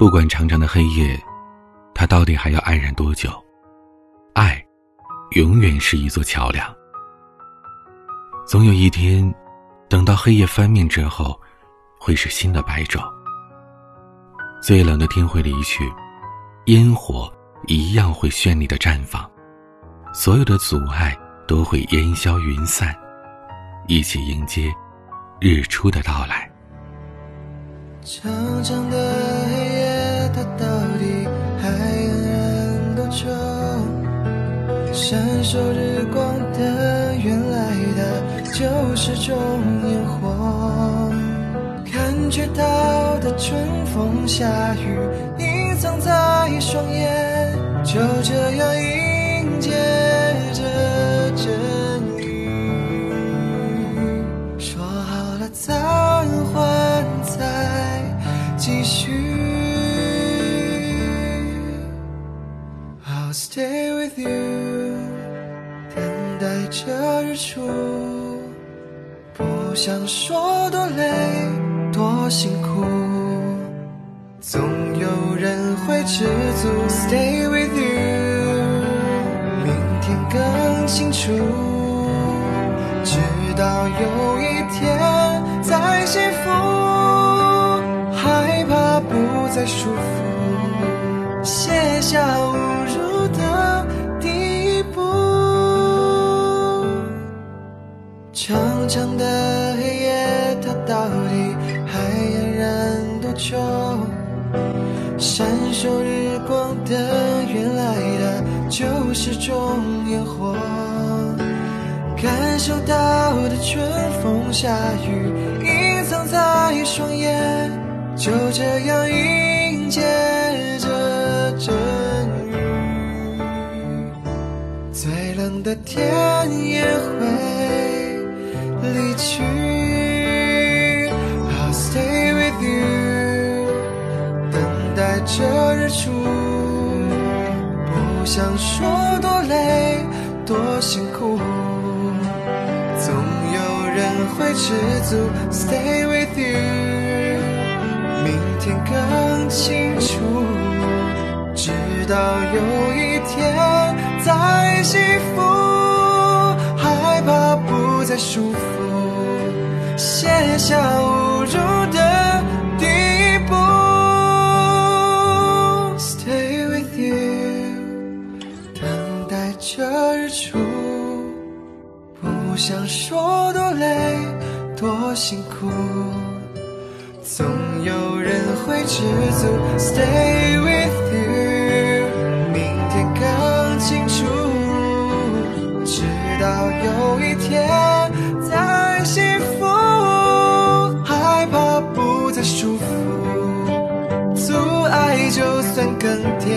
不管长长的黑夜，它到底还要黯然多久？爱，永远是一座桥梁。总有一天，等到黑夜翻面之后，会是新的白昼。最冷的天会离去，烟火一样会绚丽的绽放，所有的阻碍都会烟消云散，一起迎接日出的到来。长长的黑闪烁日光的，原来的就是种烟火。感觉到的春风夏雨，隐藏在双眼，就这样迎接着阵雨。说好了暂缓，再继续。I'll stay with you，着日出。不想说多累，多辛苦，总有人会知足。Stay with you，明天更清楚。直到有一天再幸福，害怕不再束缚，卸下无长的黑夜，它到底还冉冉多久？闪烁日光的，原来的就是种烟火。感受到的春风夏雨，隐藏在双眼，就这样迎接着阵雨。最冷的天也会离去。I'll stay with you，等待着日出。不想说多累，多辛苦，总有人会知足。Stay with you，明天更清楚。直到有一天再幸福，在束缚，卸下无助的第一步。Stay with you，等待着日出。不想说多累，多辛苦。总有人会知足，Stay with 到有一天再幸福，害怕不再束缚，阻碍就算更迭，